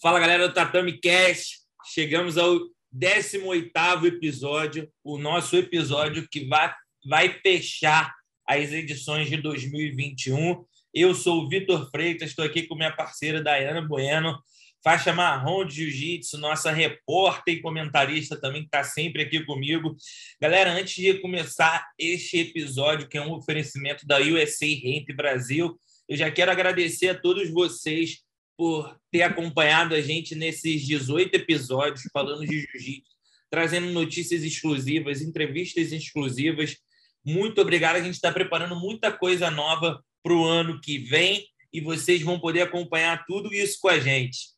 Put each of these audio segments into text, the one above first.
Fala galera do Tatame Cast, chegamos ao 18 episódio, o nosso episódio que vai, vai fechar as edições de 2021. Eu sou o Vitor Freitas, estou aqui com minha parceira Dayana Bueno, faixa marrom de jiu-jitsu, nossa repórter e comentarista também, que está sempre aqui comigo. Galera, antes de começar este episódio, que é um oferecimento da USA Ramp Brasil, eu já quero agradecer a todos vocês por ter acompanhado a gente nesses 18 episódios falando de jiu-jitsu, trazendo notícias exclusivas, entrevistas exclusivas. Muito obrigado. A gente está preparando muita coisa nova para o ano que vem e vocês vão poder acompanhar tudo isso com a gente.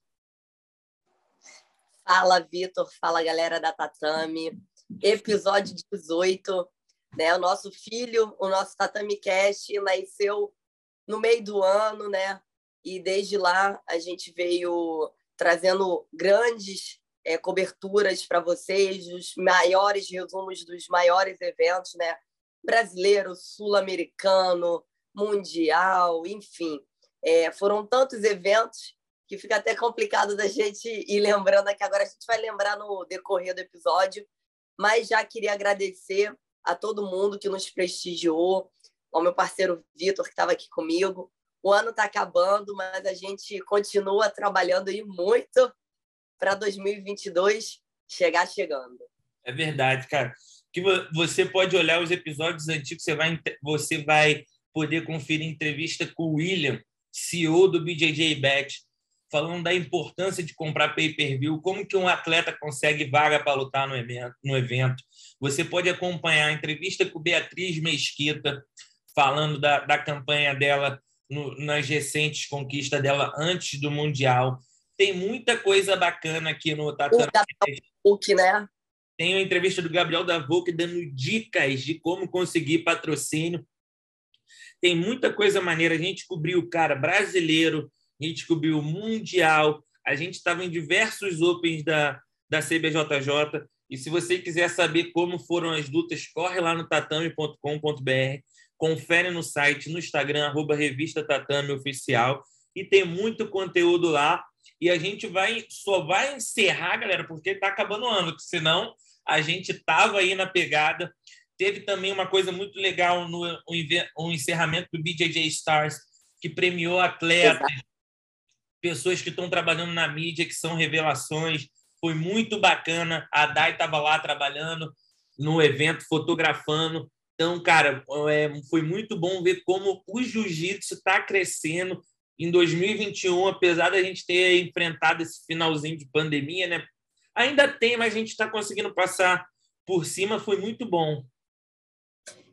Fala, Vitor. Fala, galera da Tatame. Episódio 18. Né? O nosso filho, o nosso Tatame Cast, nasceu no meio do ano, né? E desde lá a gente veio trazendo grandes é, coberturas para vocês, os maiores resumos dos maiores eventos, né? Brasileiro, sul-americano, mundial, enfim. É, foram tantos eventos que fica até complicado da gente ir lembrando aqui. Agora a gente vai lembrar no decorrer do episódio, mas já queria agradecer a todo mundo que nos prestigiou, ao meu parceiro Vitor, que estava aqui comigo, o ano está acabando, mas a gente continua trabalhando aí muito para 2022 chegar chegando. É verdade, cara. Que você pode olhar os episódios antigos, você vai, você vai poder conferir entrevista com o William, CEO do BJJ Bet, falando da importância de comprar pay-per-view, como que um atleta consegue vaga para lutar no evento. Você pode acompanhar a entrevista com Beatriz Mesquita, falando da, da campanha dela no, nas recentes conquistas dela antes do Mundial. Tem muita coisa bacana aqui no Tatame. O né? Tem uma entrevista do Gabriel Davuk dando dicas de como conseguir patrocínio. Tem muita coisa maneira. A gente cobriu o cara brasileiro, a gente cobriu o Mundial, a gente estava em diversos Opens da, da CBJJ. E se você quiser saber como foram as lutas, corre lá no tatame.com.br confere no site, no Instagram, arroba Revista Tatame Oficial, e tem muito conteúdo lá. E a gente vai só vai encerrar, galera, porque está acabando o ano, senão a gente tava aí na pegada. Teve também uma coisa muito legal no o encerramento do BJJ Stars, que premiou atletas, Exato. pessoas que estão trabalhando na mídia, que são revelações. Foi muito bacana. A Dai estava lá trabalhando no evento, fotografando. Então, cara, é, foi muito bom ver como o jiu-jitsu está crescendo em 2021, apesar da gente ter enfrentado esse finalzinho de pandemia, né? Ainda tem, mas a gente está conseguindo passar por cima, foi muito bom.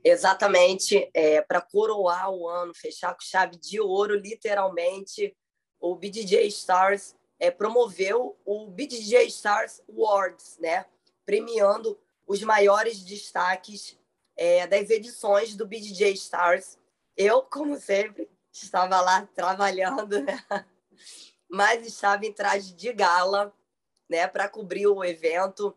Exatamente, é, para coroar o ano, fechar com chave de ouro, literalmente, o BDJ Stars é, promoveu o BDJ Stars Awards, né? Premiando os maiores destaques é, das edições do BDJ Stars. Eu, como sempre, estava lá trabalhando, né? mas estava em traje de gala né, para cobrir o evento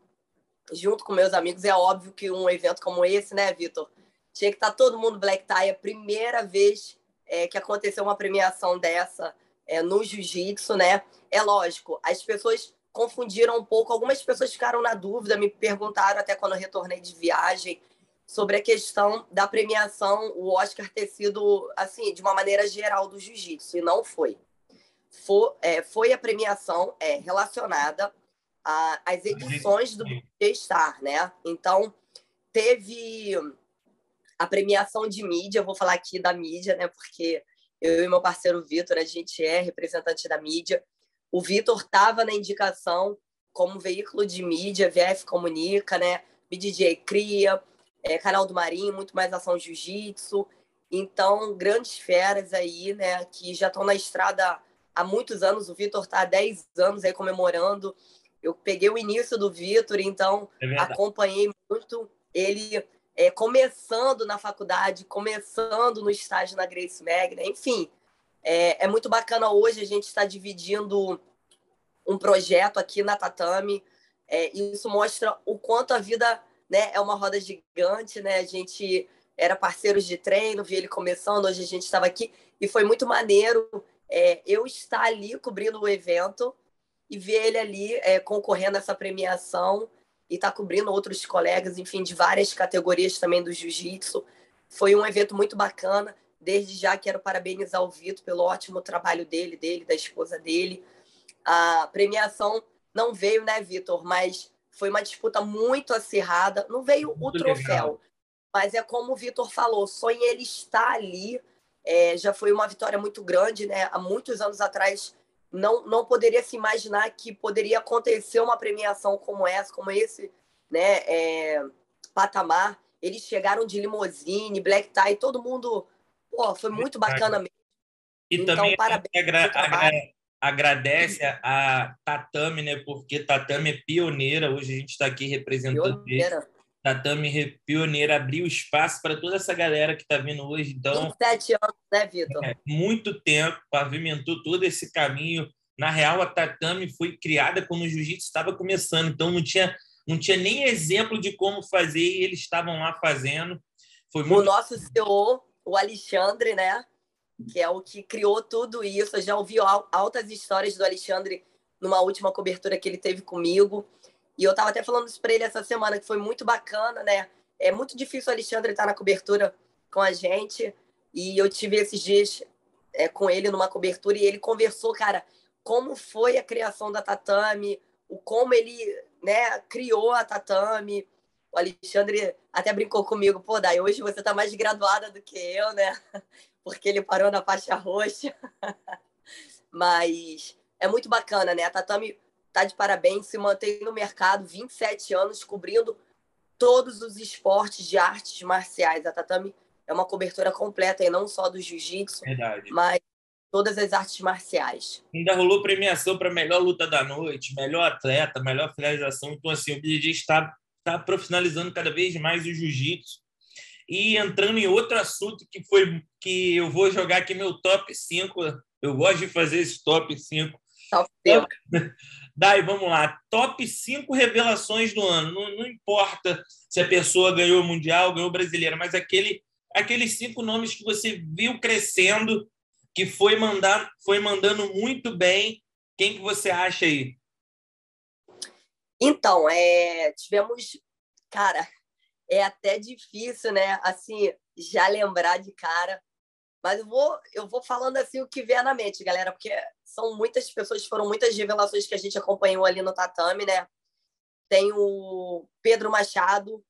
junto com meus amigos. É óbvio que um evento como esse, né, Vitor? Tinha que estar tá todo mundo black tie. A primeira vez é, que aconteceu uma premiação dessa é, no jiu-jitsu, né? É lógico, as pessoas confundiram um pouco. Algumas pessoas ficaram na dúvida, me perguntaram até quando eu retornei de viagem sobre a questão da premiação, o Oscar ter sido, assim, de uma maneira geral do jiu-jitsu, e não foi. Foi, é, foi a premiação é, relacionada às edições do G-Star, né? Então, teve a premiação de mídia, vou falar aqui da mídia, né? Porque eu e meu parceiro Vitor, a gente é representante da mídia. O Vitor estava na indicação como veículo de mídia, VF Comunica, né? BDJ Cria, é, canal do Marinho, muito mais ação jiu-jitsu. Então, grandes feras aí, né, que já estão na estrada há muitos anos. O Vitor está há 10 anos aí comemorando. Eu peguei o início do Vitor, então é acompanhei muito ele é, começando na faculdade, começando no estágio na Grace Magna, enfim. É, é muito bacana hoje a gente estar tá dividindo um projeto aqui na Tatame. É, isso mostra o quanto a vida né? É uma roda gigante, né? A gente era parceiros de treino, vi ele começando, hoje a gente estava aqui e foi muito maneiro é, eu estar ali cobrindo o evento e ver ele ali é, concorrendo a essa premiação e tá cobrindo outros colegas, enfim, de várias categorias também do jiu-jitsu. Foi um evento muito bacana. Desde já quero parabenizar o Vitor pelo ótimo trabalho dele, dele, da esposa dele. A premiação não veio, né, Vitor? Mas foi uma disputa muito acirrada. Não veio muito o troféu, legal. mas é como o Vitor falou, só em ele estar ali é, já foi uma vitória muito grande, né? Há muitos anos atrás não, não poderia se imaginar que poderia acontecer uma premiação como essa, como esse, né? É, patamar. Eles chegaram de limousine, black tie, todo mundo. Pô, foi muito bacana mesmo. E então, também parabéns. Agradece a Tatame, né? Porque Tatame é pioneira. Hoje a gente está aqui representando. Pioneira. Tatame pioneira abriu espaço para toda essa galera que está vindo hoje. Então, 27 anos, né, Vitor? É, muito tempo, pavimentou todo esse caminho. Na real, a Tatame foi criada quando o jiu-jitsu estava começando, então não tinha, não tinha nem exemplo de como fazer e eles estavam lá fazendo. Foi muito... O nosso CEO, o Alexandre, né? Que é o que criou tudo isso. Eu já ouvi altas histórias do Alexandre numa última cobertura que ele teve comigo. E eu estava até falando isso para ele essa semana, que foi muito bacana, né? É muito difícil o Alexandre estar na cobertura com a gente. E eu tive esses dias é, com ele numa cobertura e ele conversou, cara, como foi a criação da Tatame, o como ele né, criou a Tatame. O Alexandre até brincou comigo, pô, Dai, hoje você tá mais graduada do que eu, né? Porque ele parou na faixa roxa. Mas é muito bacana, né? A Tatame tá de parabéns, se mantém no mercado 27 anos, cobrindo todos os esportes de artes marciais. A Tatame é uma cobertura completa, e não só do jiu-jitsu, mas todas as artes marciais. Ainda rolou premiação para melhor luta da noite, melhor atleta, melhor finalização. Então, assim, o BJJ está, está profissionalizando cada vez mais o jiu-jitsu. E entrando em outro assunto que foi que eu vou jogar aqui meu top 5. Eu gosto de fazer esse top 5. Top 5. Dai, vamos lá. Top 5 revelações do ano. Não, não, importa se a pessoa ganhou o Mundial, ganhou o Brasileiro, mas aquele, aqueles cinco nomes que você viu crescendo, que foi, mandar, foi mandando muito bem. Quem que você acha aí? Então, é, tivemos... Cara, é até difícil, né? Assim, já lembrar de cara mas eu vou, eu vou falando assim o que vier na mente, galera, porque são muitas pessoas, foram muitas revelações que a gente acompanhou ali no tatame, né? Tem o Pedro Machado,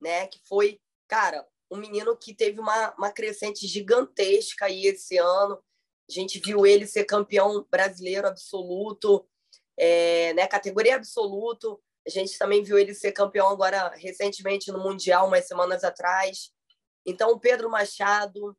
né? Que foi, cara, um menino que teve uma, uma crescente gigantesca aí esse ano. A gente viu ele ser campeão brasileiro absoluto, é, né? Categoria absoluto. A gente também viu ele ser campeão agora recentemente no Mundial, umas semanas atrás. Então, o Pedro Machado,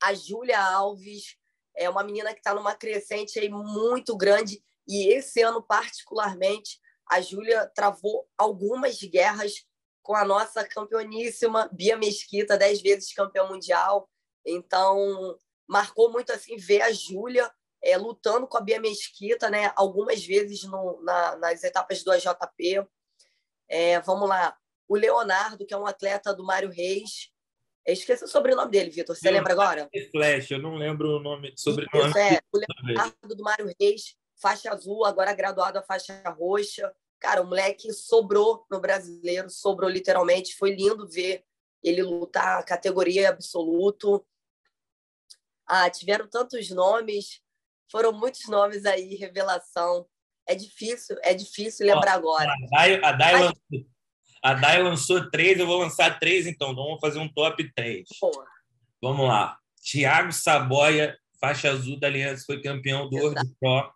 a Júlia Alves é uma menina que está numa crescente aí muito grande e esse ano particularmente a Júlia travou algumas guerras com a nossa campeoníssima Bia Mesquita, dez vezes campeã mundial. Então marcou muito assim ver a Júlia é, lutando com a Bia Mesquita, né? Algumas vezes no, na, nas etapas do AJP. É, vamos lá, o Leonardo, que é um atleta do Mário Reis, eu esqueci o sobrenome dele, Vitor. Você lembra agora? Flash, eu não lembro o nome, sobrenome. Isso, é, o Leonardo do Mário Reis, faixa azul, agora graduado a faixa roxa. Cara, o moleque sobrou no brasileiro, sobrou literalmente. Foi lindo ver ele lutar categoria absoluto. Ah, tiveram tantos nomes, foram muitos nomes aí, revelação. É difícil, é difícil lembrar agora. A Dai, a Dai Mas... A Dai lançou três, eu vou lançar três, então. então vamos fazer um top três. Porra. Vamos lá. Tiago Saboia, faixa azul da Aliança, foi campeão do World Pro.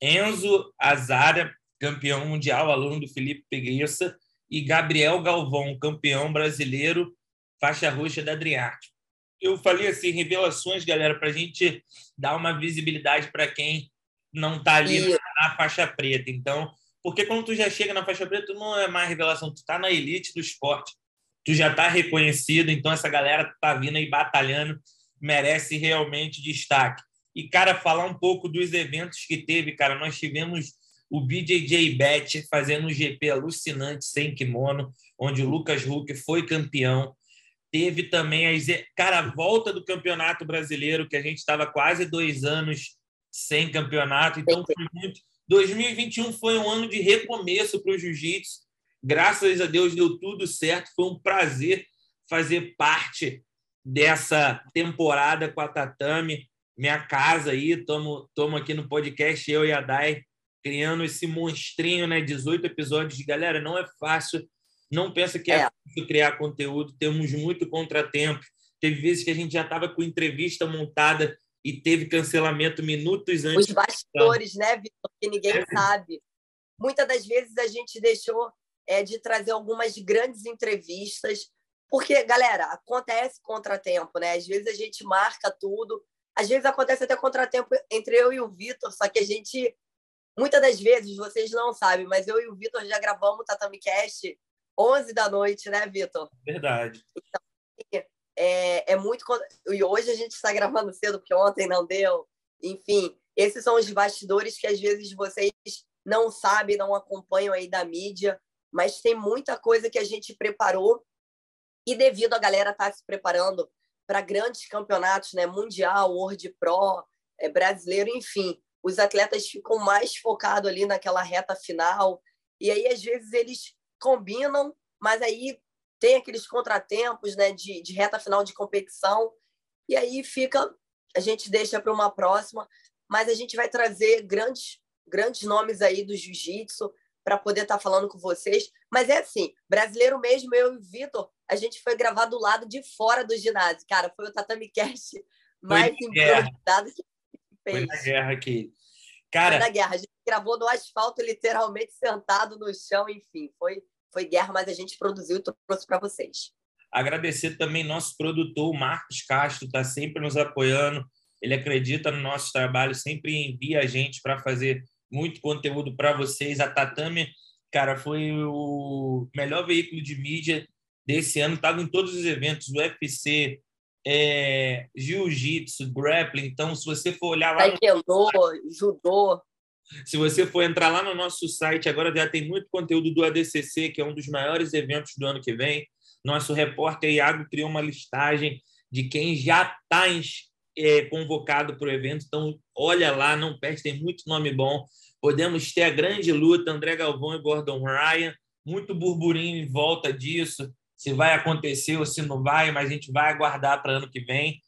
Enzo Azara, campeão mundial, aluno do Felipe Pegueça. E Gabriel Galvão, campeão brasileiro, faixa roxa da Adriarte. Eu falei assim, revelações, galera, para a gente dar uma visibilidade para quem não está ali na faixa preta. Então, porque quando tu já chega na faixa preta, tu não é mais revelação, tu tá na elite do esporte. Tu já tá reconhecido, então essa galera tá vindo aí batalhando, merece realmente destaque. E, cara, falar um pouco dos eventos que teve, cara, nós tivemos o BJJ Bet fazendo um GP alucinante sem kimono, onde o Lucas Huck foi campeão. Teve também a, cara, a volta do Campeonato Brasileiro, que a gente estava quase dois anos sem campeonato. Então, foi muito. 2021 foi um ano de recomeço para o jiu-jitsu. Graças a Deus deu tudo certo. Foi um prazer fazer parte dessa temporada com a Tatame, minha casa aí. Estamos aqui no podcast, eu e a Dai, criando esse monstrinho, né? 18 episódios. Galera, não é fácil. Não pensa que é, é fácil criar conteúdo. Temos muito contratempo. Teve vezes que a gente já estava com entrevista montada e teve cancelamento minutos antes. Os bastidores, né, Vitor? Que ninguém é. sabe. Muitas das vezes a gente deixou é, de trazer algumas grandes entrevistas, porque, galera, acontece contratempo, né? Às vezes a gente marca tudo, às vezes acontece até contratempo entre eu e o Vitor, só que a gente, muitas das vezes, vocês não sabem, mas eu e o Vitor já gravamos o Tatami Cast 11 da noite, né, Vitor? Verdade. Então, é, é muito. E hoje a gente está gravando cedo, porque ontem não deu. Enfim, esses são os bastidores que às vezes vocês não sabem, não acompanham aí da mídia, mas tem muita coisa que a gente preparou e devido a galera estar tá se preparando para grandes campeonatos, né, mundial, World Pro, é, brasileiro, enfim, os atletas ficam mais focados ali naquela reta final e aí às vezes eles combinam, mas aí tem aqueles contratempos né, de, de reta final de competição, e aí fica, a gente deixa para uma próxima, mas a gente vai trazer grandes, grandes nomes aí do jiu-jitsu para poder estar tá falando com vocês. Mas é assim, brasileiro mesmo, eu e o Vitor, a gente foi gravar do lado de fora do ginásio. Cara, foi o Tatami Cast mais improvisado que fez. Foi na guerra aqui. Cara... Foi na guerra. A gente gravou no asfalto, literalmente sentado no chão, enfim. Foi, foi guerra, mas a gente produziu e trouxe para vocês. Agradecer também nosso produtor, Marcos Castro, está sempre nos apoiando. Ele acredita no nosso trabalho, sempre envia a gente para fazer muito conteúdo para vocês. A Tatame, cara, foi o melhor veículo de mídia desse ano. Estava em todos os eventos, UFC, é, jiu-jitsu, grappling. Então, se você for olhar lá. Taekwondo, no... judô. Se você for entrar lá no nosso site, agora já tem muito conteúdo do ADCC, que é um dos maiores eventos do ano que vem. Nosso repórter Iago criou uma listagem de quem já está é, convocado para o evento. Então, olha lá, não perde, tem muito nome bom. Podemos ter a grande luta, André Galvão e Gordon Ryan. Muito burburinho em volta disso, se vai acontecer ou se não vai, mas a gente vai aguardar para ano que vem.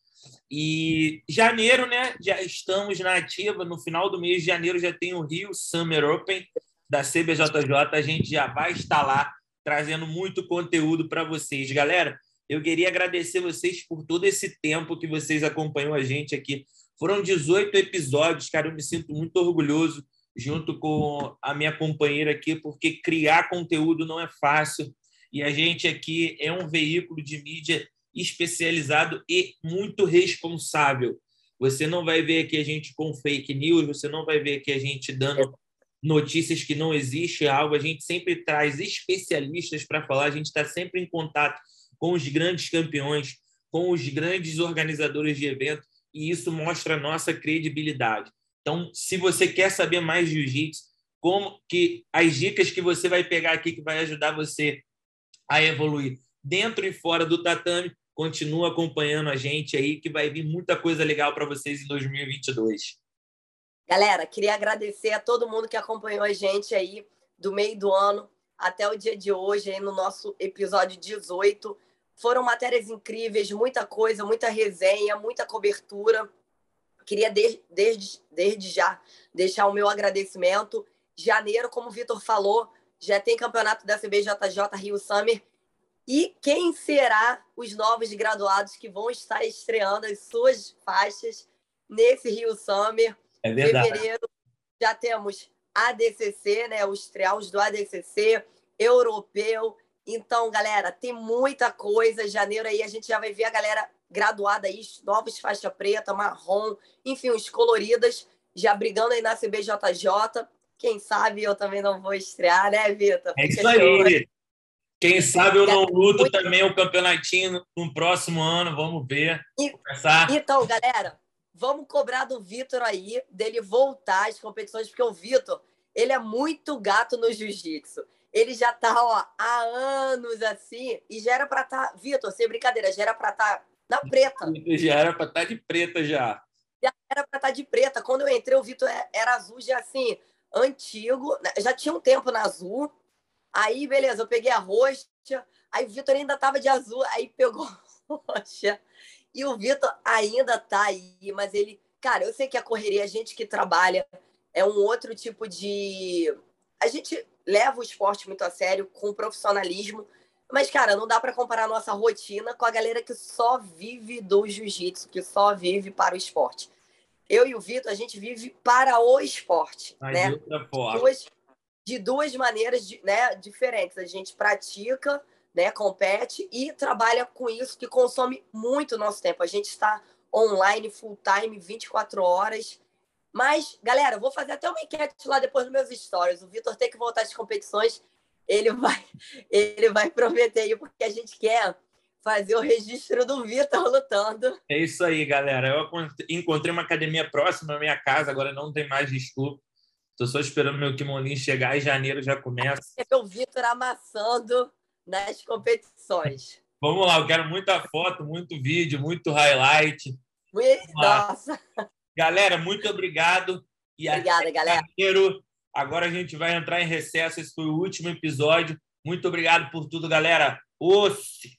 E janeiro, né? Já estamos na ativa. No final do mês de janeiro já tem o Rio Summer Open da CBJJ. A gente já vai estar lá trazendo muito conteúdo para vocês. Galera, eu queria agradecer vocês por todo esse tempo que vocês acompanham a gente aqui. Foram 18 episódios, cara. Eu me sinto muito orgulhoso junto com a minha companheira aqui, porque criar conteúdo não é fácil. E a gente aqui é um veículo de mídia especializado e muito responsável. Você não vai ver aqui a gente com fake news, você não vai ver aqui a gente dando notícias que não existe algo. A gente sempre traz especialistas para falar, a gente está sempre em contato com os grandes campeões, com os grandes organizadores de eventos, e isso mostra a nossa credibilidade. Então, se você quer saber mais de jiu-jitsu, como que as dicas que você vai pegar aqui que vai ajudar você a evoluir dentro e fora do tatame, Continua acompanhando a gente aí, que vai vir muita coisa legal para vocês em 2022. Galera, queria agradecer a todo mundo que acompanhou a gente aí do meio do ano até o dia de hoje, aí no nosso episódio 18. Foram matérias incríveis, muita coisa, muita resenha, muita cobertura. Queria, desde, desde, desde já, deixar o meu agradecimento. Janeiro, como o Vitor falou, já tem campeonato da CBJJ Rio Summer e quem será os novos graduados que vão estar estreando as suas faixas nesse Rio Summer? É verdade. Fevereiro já temos ADCC, né? Os trials do ADCC, europeu. Então, galera, tem muita coisa. Janeiro aí a gente já vai ver a galera graduada aí, novos faixa preta, marrom, enfim, os coloridas, já brigando aí na CBJJ. Quem sabe eu também não vou estrear, né, Vitor? É isso aí. Quem sabe eu não luto também o campeonatinho no próximo ano, vamos ver. E, então, galera, vamos cobrar do Vitor aí, dele voltar às competições, porque o Vitor, ele é muito gato no jiu-jitsu. Ele já tá, ó, há anos assim, e já era pra estar. Tá... Vitor, sem brincadeira, já era pra estar tá na preta. Já era pra estar tá de preta já. era para estar tá de preta. Quando eu entrei, o Vitor é, era azul já assim, antigo. Né? Já tinha um tempo na azul. Aí, beleza, eu peguei a roxa. Aí o Vitor ainda tava de azul. Aí pegou roxa. E o Vitor ainda tá aí, mas ele. Cara, eu sei que a correria, a gente que trabalha, é um outro tipo de. A gente leva o esporte muito a sério, com profissionalismo. Mas, cara, não dá para comparar a nossa rotina com a galera que só vive do jiu-jitsu, que só vive para o esporte. Eu e o Vitor, a gente vive para o esporte, Mas né? De duas, de duas maneiras né, diferentes. A gente pratica, né, compete e trabalha com isso que consome muito nosso tempo. A gente está online, full time, 24 horas. Mas, galera, vou fazer até uma enquete lá depois nos meus stories. O Vitor tem que voltar às competições ele vai, ele vai prometer aí, porque a gente quer fazer o registro do Vitor lutando. É isso aí, galera. Eu encontrei uma academia próxima à minha casa, agora não tem mais desculpa. Estou só esperando meu kimoninho chegar em janeiro já começa. É o Vitor amassando nas competições. Vamos lá, eu quero muita foto, muito vídeo, muito highlight. Nossa! Galera, muito obrigado. E Obrigada, galera. Janeiro, Agora a gente vai entrar em recesso. Esse foi o último episódio. Muito obrigado por tudo, galera. Osse!